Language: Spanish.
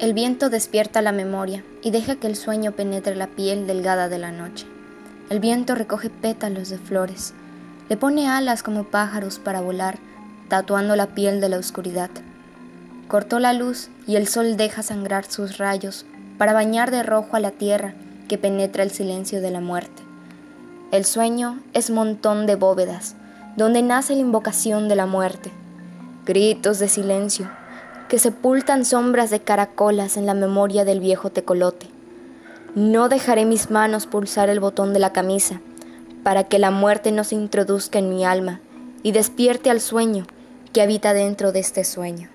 El viento despierta la memoria y deja que el sueño penetre la piel delgada de la noche. El viento recoge pétalos de flores, le pone alas como pájaros para volar, tatuando la piel de la oscuridad. Cortó la luz y el sol deja sangrar sus rayos para bañar de rojo a la tierra que penetra el silencio de la muerte. El sueño es montón de bóvedas, donde nace la invocación de la muerte. Gritos de silencio, que sepultan sombras de caracolas en la memoria del viejo tecolote. No dejaré mis manos pulsar el botón de la camisa, para que la muerte no se introduzca en mi alma y despierte al sueño que habita dentro de este sueño.